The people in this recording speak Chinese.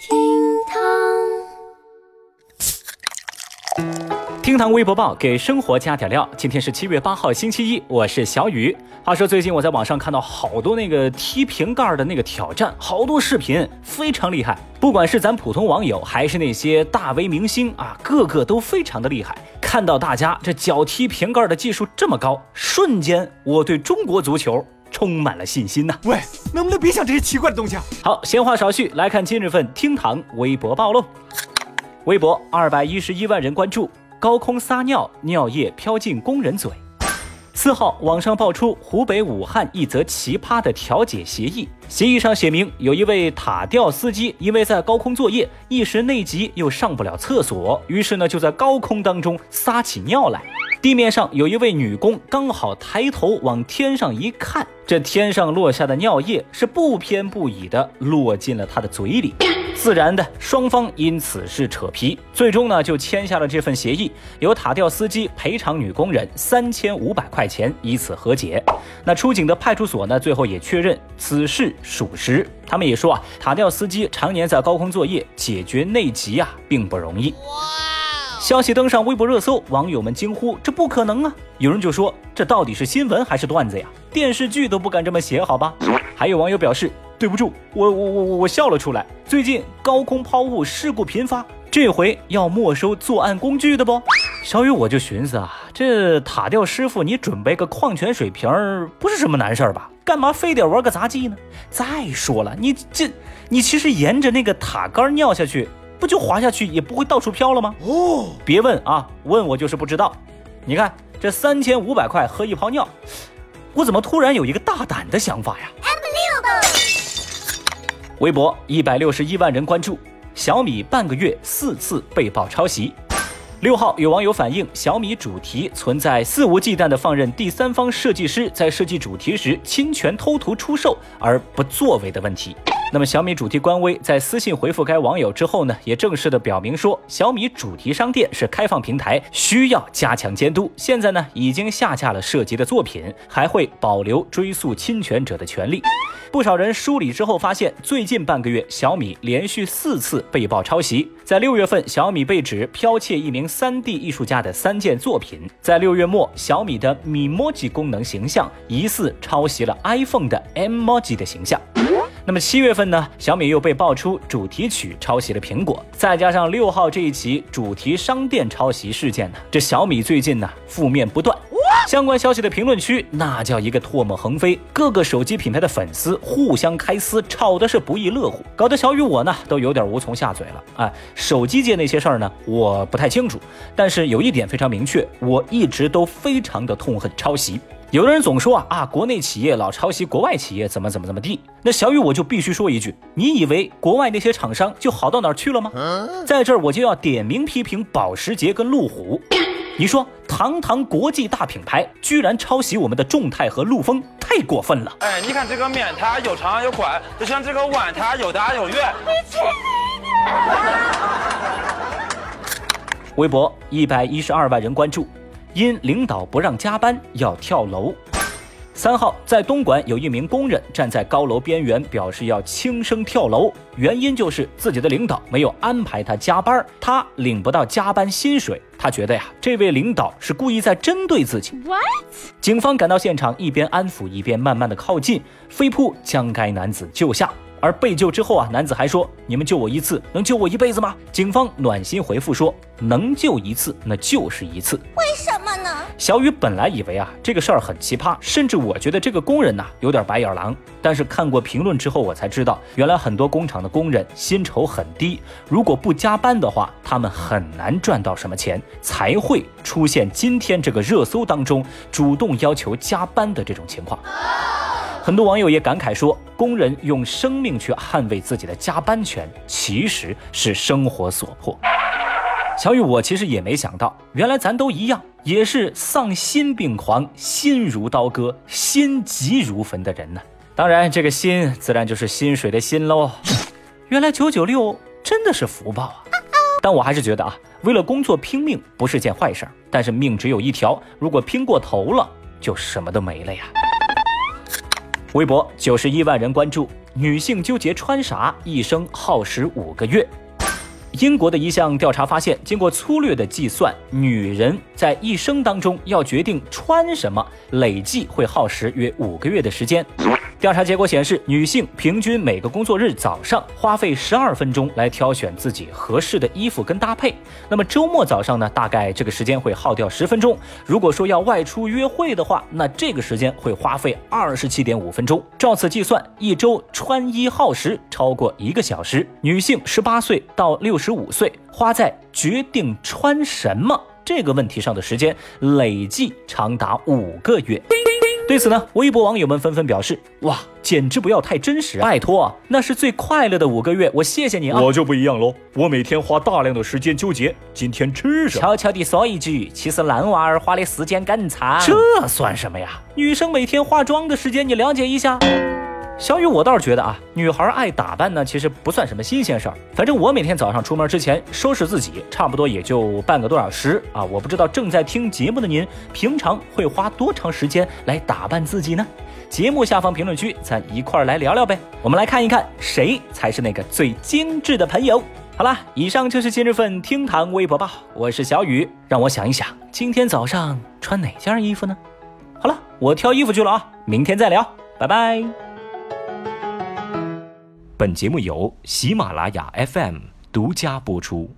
厅堂厅堂微博报给生活加点料。今天是七月八号，星期一，我是小雨。话说最近我在网上看到好多那个踢瓶盖的那个挑战，好多视频非常厉害。不管是咱普通网友，还是那些大 V 明星啊，个个都非常的厉害。看到大家这脚踢瓶盖的技术这么高，瞬间我对中国足球充满了信心呐！喂，能不能别想这些奇怪的东西啊？好，闲话少叙，来看今日份厅堂微博报喽。微博二百一十一万人关注。高空撒尿，尿液飘进工人嘴。四号，网上爆出湖北武汉一则奇葩的调解协议。协议上写明，有一位塔吊司机因为在高空作业，一时内急又上不了厕所，于是呢就在高空当中撒起尿来。地面上有一位女工刚好抬头往天上一看，这天上落下的尿液是不偏不倚的落进了她的嘴里。自然的，双方因此事扯皮，最终呢就签下了这份协议，由塔吊司机赔偿女工人三千五百块钱，以此和解。那出警的派出所呢，最后也确认此事属实。他们也说啊，塔吊司机常年在高空作业，解决内急啊并不容易。哇！消息登上微博热搜，网友们惊呼：这不可能啊！有人就说，这到底是新闻还是段子呀？电视剧都不敢这么写，好吧？还有网友表示。对不住，我我我我笑了出来。最近高空抛物事故频发，这回要没收作案工具的不？小雨我就寻思啊，这塔吊师傅你准备个矿泉水瓶儿不是什么难事儿吧？干嘛非得玩个杂技呢？再说了，你这你其实沿着那个塔杆尿下去，不就滑下去也不会到处飘了吗？哦，别问啊，问我就是不知道。你看这三千五百块喝一泡尿，我怎么突然有一个大胆的想法呀？Unbelievable！？微博一百六十一万人关注，小米半个月四次被曝抄袭。六号有网友反映，小米主题存在肆无忌惮的放任第三方设计师在设计主题时侵权偷图出售而不作为的问题。那么小米主题官微在私信回复该网友之后呢，也正式的表明说，小米主题商店是开放平台，需要加强监督。现在呢，已经下架了涉及的作品，还会保留追诉侵权者的权利。不少人梳理之后发现，最近半个月小米连续四次被曝抄袭。在六月份，小米被指剽窃一名 3D 艺术家的三件作品；在六月末，小米的米 o j i 功能形象疑似抄袭了 iPhone 的 emoji 的形象。那么七月份呢，小米又被爆出主题曲抄袭了苹果，再加上六号这一起主题商店抄袭事件呢，这小米最近呢负面不断，相关消息的评论区那叫一个唾沫横飞，各个手机品牌的粉丝互相开撕，吵的是不亦乐乎，搞得小雨我呢都有点无从下嘴了啊！手机界那些事儿呢，我不太清楚，但是有一点非常明确，我一直都非常的痛恨抄袭。有的人总说啊啊，国内企业老抄袭国外企业，怎么怎么怎么地？那小雨我就必须说一句，你以为国外那些厂商就好到哪儿去了吗？在这儿我就要点名批评保时捷跟路虎。你说堂堂国际大品牌，居然抄袭我们的众泰和陆风，太过分了！哎，你看这个面它有长有宽，就像这个碗它有大有圆。你去你的！微博一百一十二万人关注。因领导不让加班，要跳楼。三号，在东莞有一名工人站在高楼边缘，表示要轻生跳楼，原因就是自己的领导没有安排他加班，他领不到加班薪水。他觉得呀，这位领导是故意在针对自己。What？警方赶到现场，一边安抚，一边慢慢的靠近，飞扑将该男子救下。而被救之后啊，男子还说：“你们救我一次，能救我一辈子吗？”警方暖心回复说：“能救一次，那就是一次。”为什？小雨本来以为啊，这个事儿很奇葩，甚至我觉得这个工人呐有点白眼狼。但是看过评论之后，我才知道，原来很多工厂的工人薪酬很低，如果不加班的话，他们很难赚到什么钱，才会出现今天这个热搜当中主动要求加班的这种情况。很多网友也感慨说，工人用生命去捍卫自己的加班权，其实是生活所迫。小雨，我其实也没想到，原来咱都一样，也是丧心病狂、心如刀割、心急如焚的人呢。当然，这个心自然就是薪水的薪喽。原来九九六真的是福报啊！但我还是觉得啊，为了工作拼命不是件坏事。但是命只有一条，如果拼过头了，就什么都没了呀。微博九十一万人关注，女性纠结穿啥，一生耗时五个月。英国的一项调查发现，经过粗略的计算，女人在一生当中要决定穿什么，累计会耗时约五个月的时间。调查结果显示，女性平均每个工作日早上花费十二分钟来挑选自己合适的衣服跟搭配。那么周末早上呢，大概这个时间会耗掉十分钟。如果说要外出约会的话，那这个时间会花费二十七点五分钟。照此计算，一周穿衣耗时超过一个小时。女性十八岁到六十五岁，花在决定穿什么这个问题上的时间，累计长达五个月。对此呢，微博网友们纷纷表示：“哇，简直不要太真实啊！拜托，那是最快乐的五个月，我谢谢你啊！我就不一样喽，我每天花大量的时间纠结今天吃什么。悄悄地说一句，其实男娃儿花的时间更长，这算什么呀？女生每天化妆的时间，你了解一下。”小雨，我倒是觉得啊，女孩爱打扮呢，其实不算什么新鲜事儿。反正我每天早上出门之前收拾自己，差不多也就半个多小时啊。我不知道正在听节目的您，平常会花多长时间来打扮自己呢？节目下方评论区，咱一块儿来聊聊呗。我们来看一看，谁才是那个最精致的朋友。好了，以上就是今日份厅堂微博报，我是小雨，让我想一想，今天早上穿哪件衣服呢？好了，我挑衣服去了啊，明天再聊，拜拜。本节目由喜马拉雅 FM 独家播出。